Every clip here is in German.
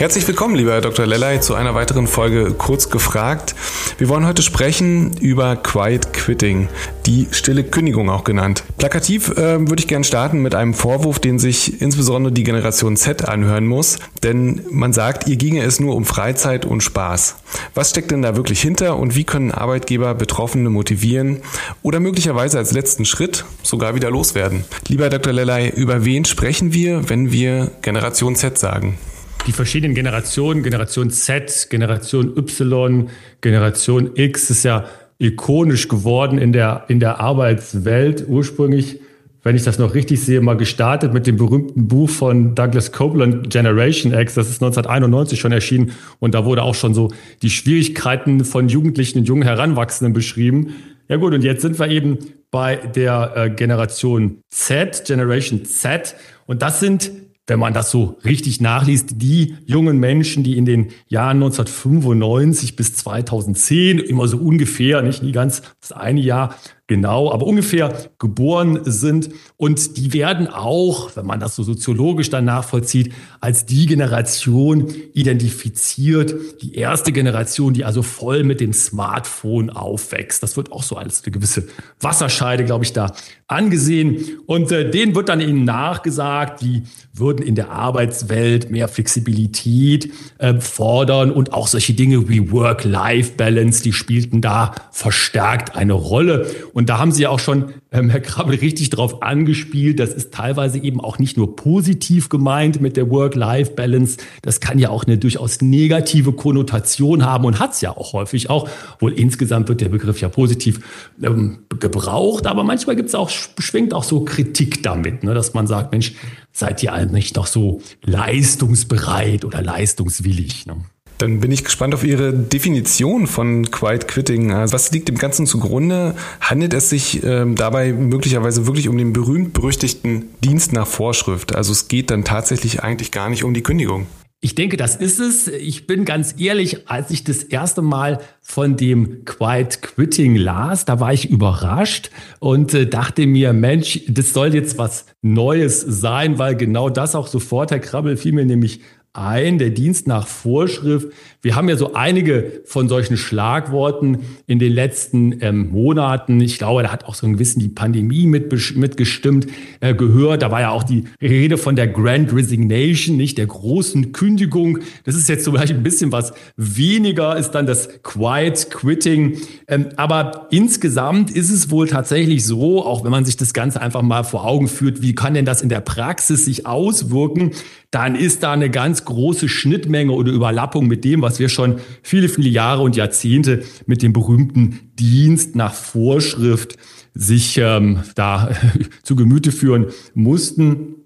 Herzlich willkommen, lieber Herr Dr. Lellay, zu einer weiteren Folge Kurz gefragt. Wir wollen heute sprechen über Quiet Quitting, die stille Kündigung auch genannt. Plakativ äh, würde ich gerne starten mit einem Vorwurf, den sich insbesondere die Generation Z anhören muss, denn man sagt, ihr ginge es nur um Freizeit und Spaß. Was steckt denn da wirklich hinter und wie können Arbeitgeber Betroffene motivieren oder möglicherweise als letzten Schritt sogar wieder loswerden? Lieber Herr Dr. Lellay, über wen sprechen wir, wenn wir Generation Z sagen? Die verschiedenen Generationen, Generation Z, Generation Y, Generation X ist ja ikonisch geworden in der, in der Arbeitswelt. Ursprünglich, wenn ich das noch richtig sehe, mal gestartet mit dem berühmten Buch von Douglas Copeland, Generation X. Das ist 1991 schon erschienen. Und da wurde auch schon so die Schwierigkeiten von Jugendlichen und jungen Heranwachsenden beschrieben. Ja gut, und jetzt sind wir eben bei der äh, Generation Z, Generation Z. Und das sind wenn man das so richtig nachliest, die jungen Menschen, die in den Jahren 1995 bis 2010 immer so ungefähr, nicht nie ganz das eine Jahr, genau, aber ungefähr geboren sind. Und die werden auch, wenn man das so soziologisch dann nachvollzieht, als die Generation identifiziert, die erste Generation, die also voll mit dem Smartphone aufwächst. Das wird auch so als eine gewisse Wasserscheide, glaube ich, da angesehen. Und äh, denen wird dann ihnen nachgesagt, die würden in der Arbeitswelt mehr Flexibilität äh, fordern und auch solche Dinge wie Work-Life-Balance, die spielten da verstärkt eine Rolle. Und da haben Sie ja auch schon, ähm, Herr Krabbel, richtig drauf angespielt. Das ist teilweise eben auch nicht nur positiv gemeint mit der Work-Life-Balance. Das kann ja auch eine durchaus negative Konnotation haben und hat es ja auch häufig auch. Wohl insgesamt wird der Begriff ja positiv ähm, gebraucht, aber manchmal gibt es auch, schwingt auch so Kritik damit, ne, dass man sagt, Mensch, seid ihr eigentlich noch so leistungsbereit oder leistungswillig? Ne? Dann bin ich gespannt auf Ihre Definition von Quiet Quitting. Also was liegt dem Ganzen zugrunde? Handelt es sich ähm, dabei möglicherweise wirklich um den berühmt-berüchtigten Dienst nach Vorschrift? Also es geht dann tatsächlich eigentlich gar nicht um die Kündigung. Ich denke, das ist es. Ich bin ganz ehrlich, als ich das erste Mal von dem Quiet Quitting las, da war ich überrascht und äh, dachte mir, Mensch, das soll jetzt was Neues sein, weil genau das auch sofort, Herr Krabbel, fiel mir nämlich ein, der Dienst nach Vorschrift. Wir haben ja so einige von solchen Schlagworten in den letzten ähm, Monaten. Ich glaube, da hat auch so ein gewissen die Pandemie mit, mitgestimmt, äh, gehört. Da war ja auch die Rede von der Grand Resignation, nicht der großen Kündigung. Das ist jetzt so vielleicht ein bisschen was weniger, ist dann das Quiet Quitting. Ähm, aber insgesamt ist es wohl tatsächlich so, auch wenn man sich das Ganze einfach mal vor Augen führt, wie kann denn das in der Praxis sich auswirken? Dann ist da eine ganz große Schnittmenge oder Überlappung mit dem, was wir schon viele, viele Jahre und Jahrzehnte mit dem berühmten Dienst nach Vorschrift sich ähm, da zu Gemüte führen mussten.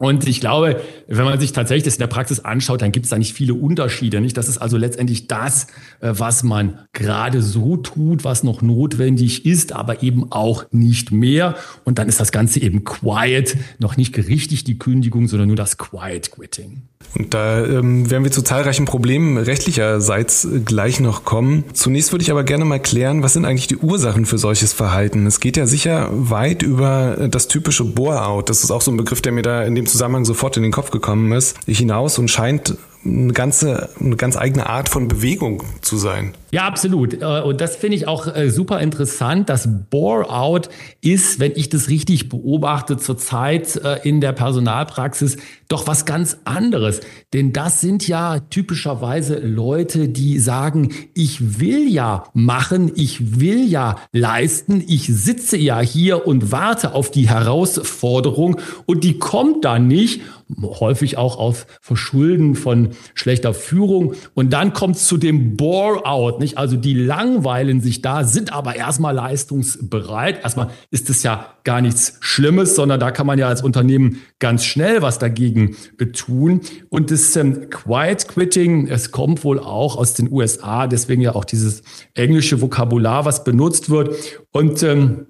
Und ich glaube, wenn man sich tatsächlich das in der Praxis anschaut, dann gibt es da nicht viele Unterschiede. Nicht? Das ist also letztendlich das, äh, was man gerade so tut, was noch notwendig ist, aber eben auch nicht mehr. Und dann ist das Ganze eben quiet, noch nicht richtig die Kündigung, sondern nur das Quiet Quitting. Und da ähm, werden wir zu zahlreichen Problemen rechtlicherseits gleich noch kommen. Zunächst würde ich aber gerne mal klären, was sind eigentlich die Ursachen für solches Verhalten? Es geht ja sicher weit über das typische Bore-out. Das ist auch so ein Begriff, der mir da in dem Zusammenhang sofort in den Kopf gekommen ist, hinaus und scheint eine ganze, eine ganz eigene Art von Bewegung zu sein. Ja, absolut. Äh, und das finde ich auch äh, super interessant. Das Bore-out ist, wenn ich das richtig beobachte, zurzeit äh, in der Personalpraxis doch was ganz anderes. Denn das sind ja typischerweise Leute, die sagen, ich will ja machen, ich will ja leisten, ich sitze ja hier und warte auf die Herausforderung und die kommt dann nicht häufig auch auf Verschulden von schlechter Führung. Und dann kommt es zu dem Bore-out. Nicht? Also die langweilen sich da, sind aber erstmal leistungsbereit. Erstmal ist es ja gar nichts Schlimmes, sondern da kann man ja als Unternehmen ganz schnell was dagegen tun. Und das ähm, Quiet Quitting, es kommt wohl auch aus den USA, deswegen ja auch dieses englische Vokabular, was benutzt wird. Und ähm,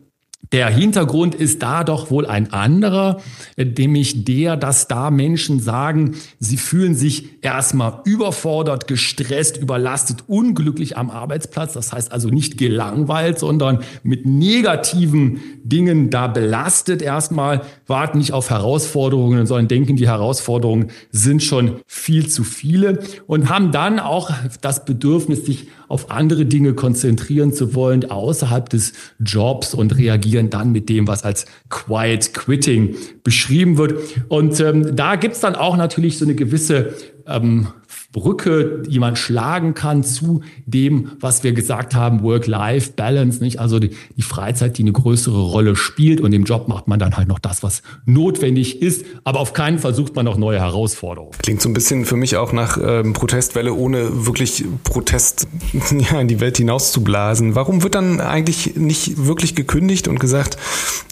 der Hintergrund ist da doch wohl ein anderer, nämlich der, dass da Menschen sagen, sie fühlen sich erstmal überfordert, gestresst, überlastet, unglücklich am Arbeitsplatz. Das heißt also nicht gelangweilt, sondern mit negativen Dingen da belastet erstmal, warten nicht auf Herausforderungen, sondern denken, die Herausforderungen sind schon viel zu viele und haben dann auch das Bedürfnis, sich auf andere Dinge konzentrieren zu wollen, außerhalb des Jobs und reagieren dann mit dem, was als Quiet Quitting beschrieben wird. Und ähm, da gibt's dann auch natürlich so eine gewisse ähm, Brücke, die man schlagen kann zu dem, was wir gesagt haben, Work-Life-Balance, nicht? Also die, die, Freizeit, die eine größere Rolle spielt und im Job macht man dann halt noch das, was notwendig ist. Aber auf keinen Fall sucht man noch neue Herausforderungen. Klingt so ein bisschen für mich auch nach ähm, Protestwelle, ohne wirklich Protest ja, in die Welt hinaus zu blasen. Warum wird dann eigentlich nicht wirklich gekündigt und gesagt,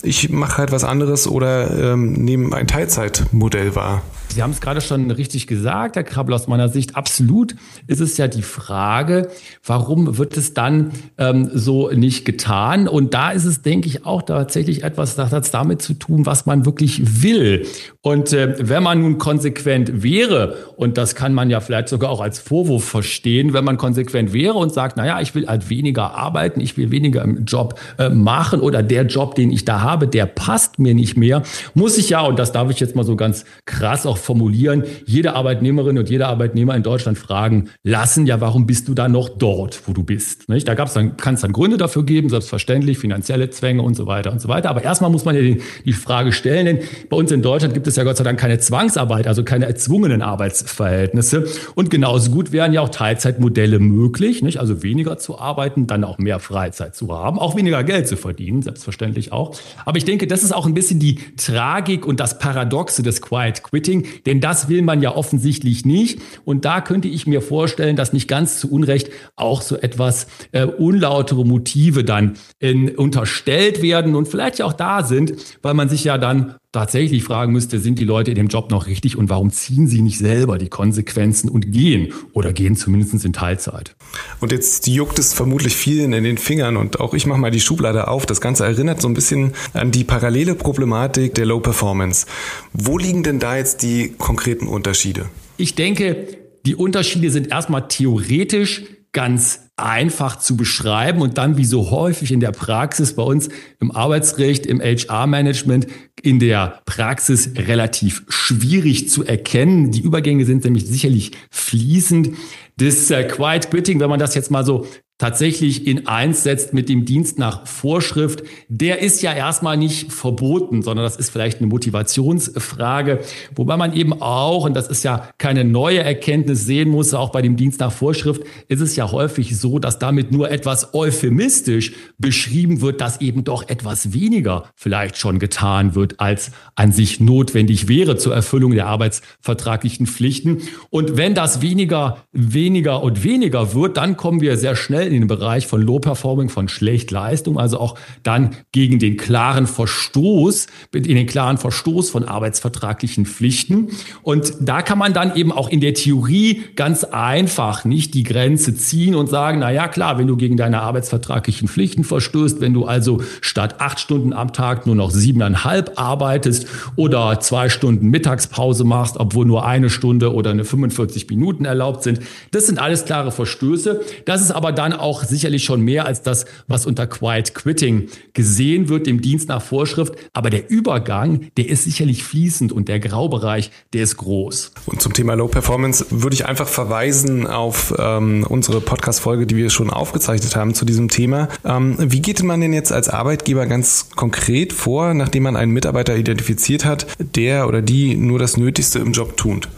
ich mache halt was anderes oder ähm, nehme ein Teilzeitmodell wahr? Sie haben es gerade schon richtig gesagt, Herr Krabbel, aus meiner Sicht absolut ist es ja die Frage, warum wird es dann ähm, so nicht getan? Und da ist es, denke ich, auch tatsächlich etwas, das hat damit zu tun, was man wirklich will. Und äh, wenn man nun konsequent wäre, und das kann man ja vielleicht sogar auch als Vorwurf verstehen, wenn man konsequent wäre und sagt, naja, ich will halt weniger arbeiten, ich will weniger im Job äh, machen oder der Job, den ich da habe, der passt mir nicht mehr, muss ich ja, und das darf ich jetzt mal so ganz krass auch formulieren, jede Arbeitnehmerin und jeder Arbeitnehmer in Deutschland fragen lassen, ja, warum bist du da noch dort, wo du bist? Nicht? Da gab's dann, kann es dann Gründe dafür geben, selbstverständlich, finanzielle Zwänge und so weiter und so weiter. Aber erstmal muss man ja die, die Frage stellen, denn bei uns in Deutschland gibt es ja Gott sei Dank keine Zwangsarbeit, also keine erzwungenen Arbeitsverhältnisse. Und genauso gut wären ja auch Teilzeitmodelle möglich, nicht? Also weniger zu arbeiten, dann auch mehr Freizeit zu haben, auch weniger Geld zu verdienen, selbstverständlich auch. Aber ich denke, das ist auch ein bisschen die Tragik und das Paradoxe des Quiet Quitting, denn das will man ja offensichtlich nicht. Und da könnte ich mir vorstellen, dass nicht ganz zu Unrecht auch so etwas äh, unlautere Motive dann in, unterstellt werden und vielleicht auch da sind, weil man sich ja dann tatsächlich fragen müsste, sind die Leute in dem Job noch richtig und warum ziehen sie nicht selber die Konsequenzen und gehen oder gehen zumindest in Teilzeit? Und jetzt juckt es vermutlich vielen in den Fingern und auch ich mache mal die Schublade auf. Das Ganze erinnert so ein bisschen an die parallele Problematik der Low Performance. Wo liegen denn da jetzt die konkreten Unterschiede? Ich denke, die Unterschiede sind erstmal theoretisch ganz einfach zu beschreiben und dann wie so häufig in der Praxis bei uns im Arbeitsrecht, im HR-Management, in der Praxis relativ schwierig zu erkennen. Die Übergänge sind nämlich sicherlich fließend. Das äh, Quiet Quitting, wenn man das jetzt mal so tatsächlich in eins setzt mit dem Dienst nach Vorschrift, der ist ja erstmal nicht verboten, sondern das ist vielleicht eine Motivationsfrage, wobei man eben auch, und das ist ja keine neue Erkenntnis sehen muss, auch bei dem Dienst nach Vorschrift ist es ja häufig so, dass damit nur etwas euphemistisch beschrieben wird, dass eben doch etwas weniger vielleicht schon getan wird, als an sich notwendig wäre zur Erfüllung der arbeitsvertraglichen Pflichten. Und wenn das weniger, weniger und weniger wird, dann kommen wir sehr schnell in den Bereich von Low Performing, von Schlechtleistung, also auch dann gegen den klaren Verstoß, in den klaren Verstoß von arbeitsvertraglichen Pflichten. Und da kann man dann eben auch in der Theorie ganz einfach nicht die Grenze ziehen und sagen, na ja, klar, wenn du gegen deine arbeitsvertraglichen Pflichten verstößt, wenn du also statt acht Stunden am Tag nur noch siebeneinhalb arbeitest oder zwei Stunden Mittagspause machst, obwohl nur eine Stunde oder eine 45 Minuten erlaubt sind, das sind alles klare Verstöße. Das ist aber dann auch sicherlich schon mehr als das, was unter Quiet Quitting gesehen wird, dem Dienst nach Vorschrift. Aber der Übergang, der ist sicherlich fließend und der Graubereich, der ist groß. Und zum Thema Low Performance würde ich einfach verweisen auf ähm, unsere Podcast-Folge, die wir schon aufgezeichnet haben zu diesem Thema. Ähm, wie geht man denn jetzt als Arbeitgeber ganz konkret vor, nachdem man einen Mitarbeiter identifiziert hat, der oder die nur das Nötigste im Job tut?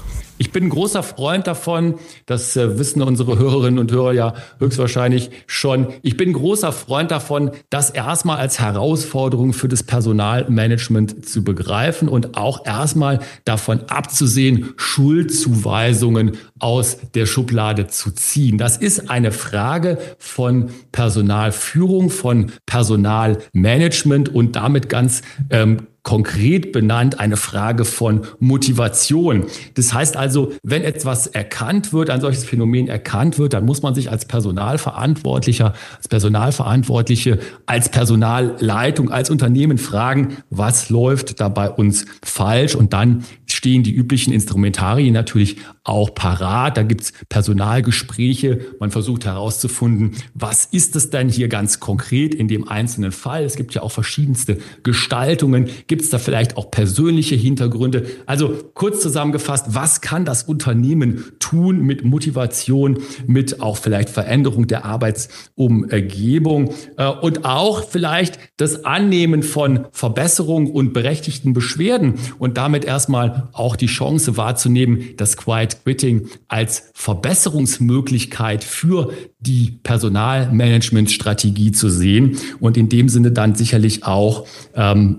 Ich bin ein großer Freund davon, das äh, wissen unsere Hörerinnen und Hörer ja höchstwahrscheinlich schon. Ich bin ein großer Freund davon, das erstmal als Herausforderung für das Personalmanagement zu begreifen und auch erstmal davon abzusehen, Schuldzuweisungen aus der Schublade zu ziehen. Das ist eine Frage von Personalführung, von Personalmanagement und damit ganz ähm, konkret benannt eine Frage von Motivation. Das heißt also, wenn etwas erkannt wird, ein solches Phänomen erkannt wird, dann muss man sich als Personalverantwortlicher, als Personalverantwortliche, als Personalleitung, als Unternehmen fragen, was läuft da bei uns falsch? Und dann stehen die üblichen Instrumentarien natürlich auch parat. Da gibt's Personalgespräche. Man versucht herauszufinden, was ist es denn hier ganz konkret in dem einzelnen Fall? Es gibt ja auch verschiedenste Gestaltungen. Gibt es da vielleicht auch persönliche Hintergründe? Also kurz zusammengefasst, was kann das Unternehmen tun mit Motivation, mit auch vielleicht Veränderung der Arbeitsumgebung äh, und auch vielleicht das Annehmen von Verbesserungen und berechtigten Beschwerden und damit erstmal auch die Chance wahrzunehmen, dass Quiet Quitting als Verbesserungsmöglichkeit für die Personalmanagementstrategie zu sehen und in dem Sinne dann sicherlich auch ähm,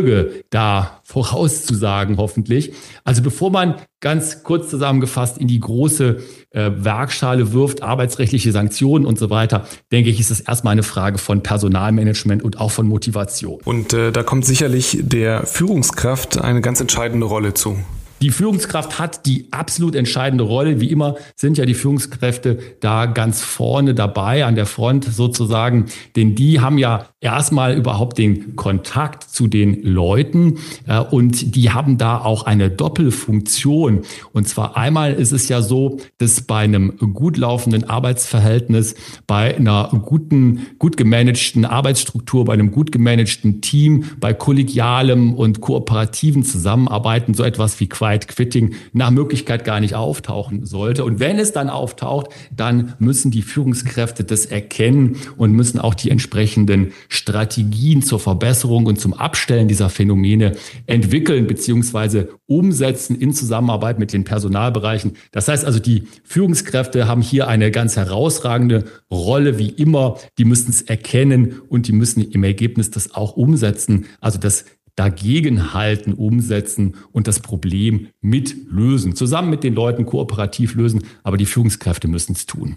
Erfolge da vorauszusagen, hoffentlich. Also bevor man ganz kurz zusammengefasst in die große äh, Werkschale wirft, arbeitsrechtliche Sanktionen und so weiter, denke ich, ist es erstmal eine Frage von Personalmanagement und auch von Motivation. Und äh, da kommt sicherlich der Führungskraft eine ganz entscheidende Rolle zu. Die Führungskraft hat die absolut entscheidende Rolle. Wie immer sind ja die Führungskräfte da ganz vorne dabei, an der Front sozusagen, denn die haben ja erstmal überhaupt den Kontakt zu den Leuten äh, und die haben da auch eine Doppelfunktion. Und zwar einmal ist es ja so, dass bei einem gut laufenden Arbeitsverhältnis, bei einer guten, gut gemanagten Arbeitsstruktur, bei einem gut gemanagten Team, bei kollegialem und kooperativen Zusammenarbeiten so etwas wie Qualität Quiet Quitting nach Möglichkeit gar nicht auftauchen sollte. Und wenn es dann auftaucht, dann müssen die Führungskräfte das erkennen und müssen auch die entsprechenden Strategien zur Verbesserung und zum Abstellen dieser Phänomene entwickeln bzw. umsetzen in Zusammenarbeit mit den Personalbereichen. Das heißt also, die Führungskräfte haben hier eine ganz herausragende Rolle, wie immer. Die müssen es erkennen und die müssen im Ergebnis das auch umsetzen. Also das dagegenhalten, umsetzen und das Problem mitlösen. Zusammen mit den Leuten kooperativ lösen, aber die Führungskräfte müssen es tun.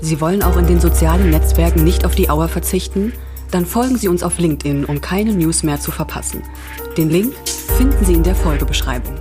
Sie wollen auch in den sozialen Netzwerken nicht auf die Auer verzichten? Dann folgen Sie uns auf LinkedIn, um keine News mehr zu verpassen. Den Link finden Sie in der Folgebeschreibung.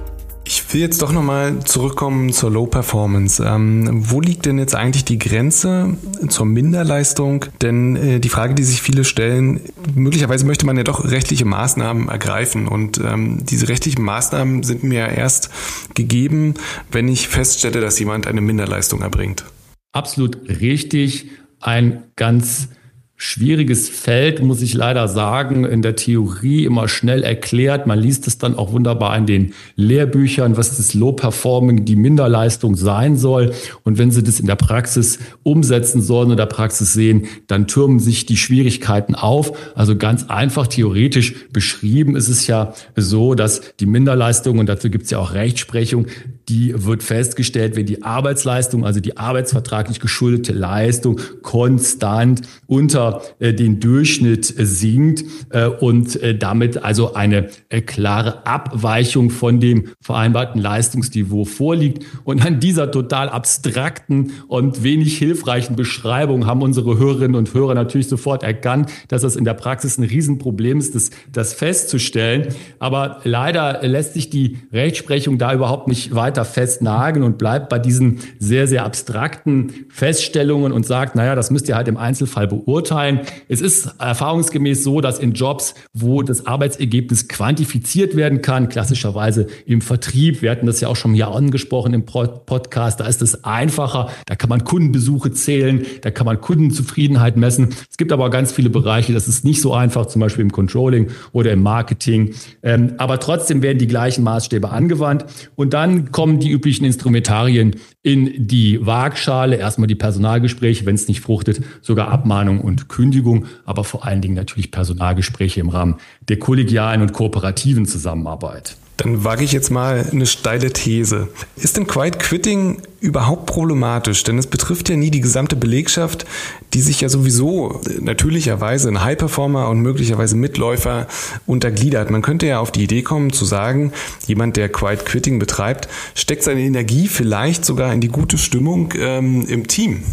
Ich will jetzt doch nochmal zurückkommen zur Low Performance. Ähm, wo liegt denn jetzt eigentlich die Grenze zur Minderleistung? Denn äh, die Frage, die sich viele stellen, möglicherweise möchte man ja doch rechtliche Maßnahmen ergreifen. Und ähm, diese rechtlichen Maßnahmen sind mir erst gegeben, wenn ich feststelle, dass jemand eine Minderleistung erbringt. Absolut richtig. Ein ganz schwieriges Feld, muss ich leider sagen, in der Theorie immer schnell erklärt. Man liest es dann auch wunderbar in den Lehrbüchern, was das Low Performing, die Minderleistung sein soll. Und wenn Sie das in der Praxis umsetzen sollen oder Praxis sehen, dann türmen sich die Schwierigkeiten auf. Also ganz einfach theoretisch beschrieben ist es ja so, dass die Minderleistung, und dazu gibt es ja auch Rechtsprechung, die wird festgestellt, wenn die Arbeitsleistung, also die arbeitsvertraglich geschuldete Leistung konstant unter äh, den Durchschnitt sinkt äh, und äh, damit also eine äh, klare Abweichung von dem vereinbarten Leistungsniveau vorliegt. Und an dieser total abstrakten und wenig hilfreichen Beschreibung haben unsere Hörerinnen und Hörer natürlich sofort erkannt, dass das in der Praxis ein Riesenproblem ist, das, das festzustellen. Aber leider lässt sich die Rechtsprechung da überhaupt nicht weiter weiter festnageln und bleibt bei diesen sehr, sehr abstrakten Feststellungen und sagt, naja, das müsst ihr halt im Einzelfall beurteilen. Es ist erfahrungsgemäß so, dass in Jobs, wo das Arbeitsergebnis quantifiziert werden kann, klassischerweise im Vertrieb, wir hatten das ja auch schon hier angesprochen im Podcast, da ist es einfacher, da kann man Kundenbesuche zählen, da kann man Kundenzufriedenheit messen. Es gibt aber ganz viele Bereiche, das ist nicht so einfach, zum Beispiel im Controlling oder im Marketing. Ähm, aber trotzdem werden die gleichen Maßstäbe angewandt. Und dann kommt kommen die üblichen Instrumentarien in die Waagschale. Erstmal die Personalgespräche, wenn es nicht fruchtet, sogar Abmahnung und Kündigung, aber vor allen Dingen natürlich Personalgespräche im Rahmen der kollegialen und kooperativen Zusammenarbeit. Dann wage ich jetzt mal eine steile These. Ist denn Quiet Quitting überhaupt problematisch? Denn es betrifft ja nie die gesamte Belegschaft, die sich ja sowieso natürlicherweise in High-Performer und möglicherweise Mitläufer untergliedert. Man könnte ja auf die Idee kommen zu sagen, jemand, der Quiet Quitting betreibt, steckt seine Energie vielleicht sogar in die gute Stimmung ähm, im Team.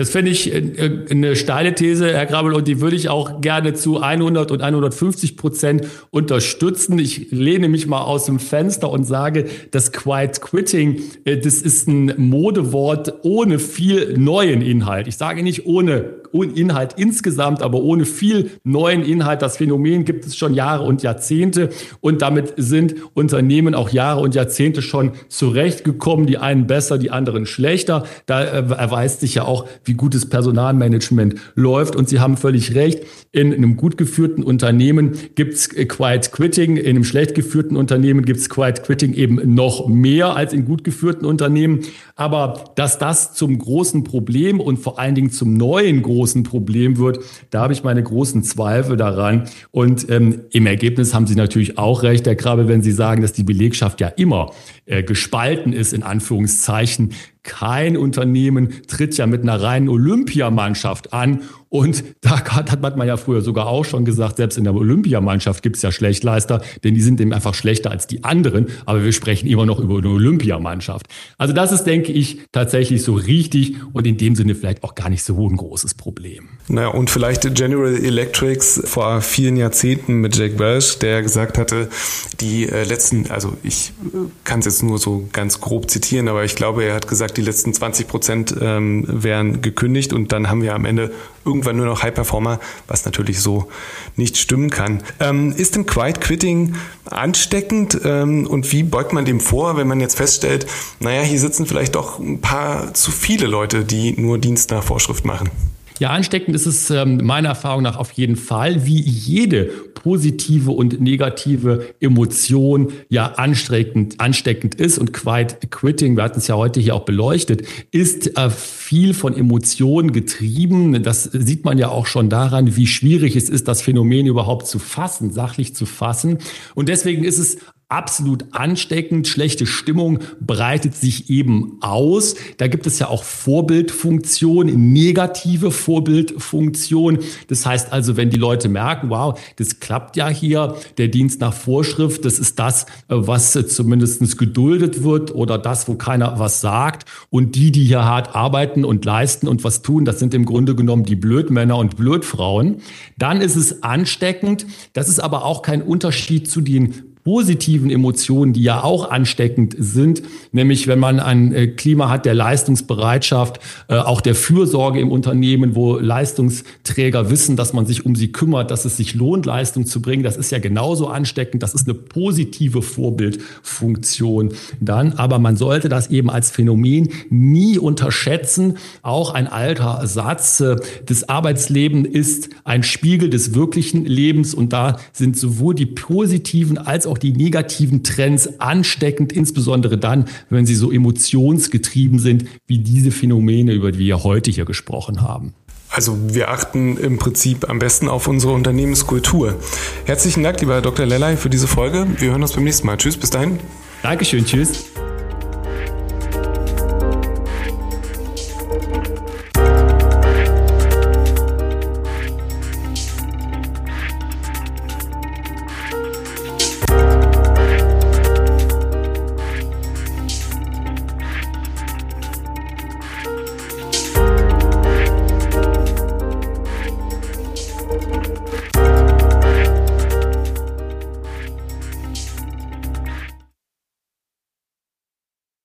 Das finde ich äh, äh, eine steile These, Herr Grabel, und die würde ich auch gerne zu 100 und 150 Prozent unterstützen. Ich lehne mich mal aus dem Fenster und sage, das Quiet Quitting, äh, das ist ein Modewort ohne viel neuen Inhalt. Ich sage nicht ohne Inhalt insgesamt, aber ohne viel neuen Inhalt. Das Phänomen gibt es schon Jahre und Jahrzehnte und damit sind Unternehmen auch Jahre und Jahrzehnte schon zurechtgekommen. Die einen besser, die anderen schlechter. Da erweist sich ja auch, wie gutes Personalmanagement läuft. Und Sie haben völlig recht. In einem gut geführten Unternehmen gibt es Quiet Quitting. In einem schlecht geführten Unternehmen gibt es Quiet Quitting eben noch mehr als in gut geführten Unternehmen. Aber dass das zum großen Problem und vor allen Dingen zum neuen großen Problem wird, da habe ich meine großen Zweifel daran. Und ähm, im Ergebnis haben Sie natürlich auch recht, Herr Krabbe, wenn Sie sagen, dass die Belegschaft ja immer äh, gespalten ist, in Anführungszeichen. Kein Unternehmen tritt ja mit einer reinen Olympiamannschaft an und da hat man ja früher sogar auch schon gesagt, selbst in der Olympiamannschaft gibt es ja Schlechtleister, denn die sind eben einfach schlechter als die anderen. Aber wir sprechen immer noch über eine Olympiamannschaft. Also das ist, denke ich, tatsächlich so richtig und in dem Sinne vielleicht auch gar nicht so ein großes Problem. Naja, und vielleicht General Electrics vor vielen Jahrzehnten mit Jack Welch, der gesagt hatte, die äh, letzten, also ich äh, kann es jetzt nur so ganz grob zitieren, aber ich glaube, er hat gesagt, die letzten 20 Prozent ähm, wären gekündigt und dann haben wir am Ende irgendwann nur noch High Performer, was natürlich so nicht stimmen kann. Ähm, ist denn Quiet Quitting ansteckend ähm, und wie beugt man dem vor, wenn man jetzt feststellt, naja, hier sitzen vielleicht doch ein paar zu viele Leute, die nur Dienst nach Vorschrift machen? Ja, ansteckend ist es ähm, meiner Erfahrung nach auf jeden Fall, wie jede positive und negative Emotion ja ansteckend, ansteckend ist. Und Quiet Quitting, wir hatten es ja heute hier auch beleuchtet, ist äh, viel von Emotionen getrieben. Das sieht man ja auch schon daran, wie schwierig es ist, das Phänomen überhaupt zu fassen, sachlich zu fassen. Und deswegen ist es absolut ansteckend. Schlechte Stimmung breitet sich eben aus. Da gibt es ja auch Vorbildfunktion, negative Vorbildfunktion. Das heißt also, wenn die Leute merken, wow, das klappt ja hier, der Dienst nach Vorschrift, das ist das, was zumindest geduldet wird oder das, wo keiner was sagt. Und die, die hier hart arbeiten und leisten und was tun, das sind im Grunde genommen die Blödmänner und Blödfrauen. Dann ist es ansteckend. Das ist aber auch kein Unterschied zu den positiven Emotionen, die ja auch ansteckend sind, nämlich wenn man ein äh, Klima hat der Leistungsbereitschaft, äh, auch der Fürsorge im Unternehmen, wo Leistungsträger wissen, dass man sich um sie kümmert, dass es sich lohnt, Leistung zu bringen, das ist ja genauso ansteckend, das ist eine positive Vorbildfunktion dann, aber man sollte das eben als Phänomen nie unterschätzen. Auch ein alter Satz, äh, das Arbeitsleben ist ein Spiegel des wirklichen Lebens. Und da sind sowohl die positiven als auch die negativen Trends ansteckend, insbesondere dann, wenn sie so emotionsgetrieben sind, wie diese Phänomene, über die wir heute hier gesprochen haben. Also wir achten im Prinzip am besten auf unsere Unternehmenskultur. Herzlichen Dank, lieber Dr. Lellay, für diese Folge. Wir hören uns beim nächsten Mal. Tschüss, bis dahin. Dankeschön, tschüss.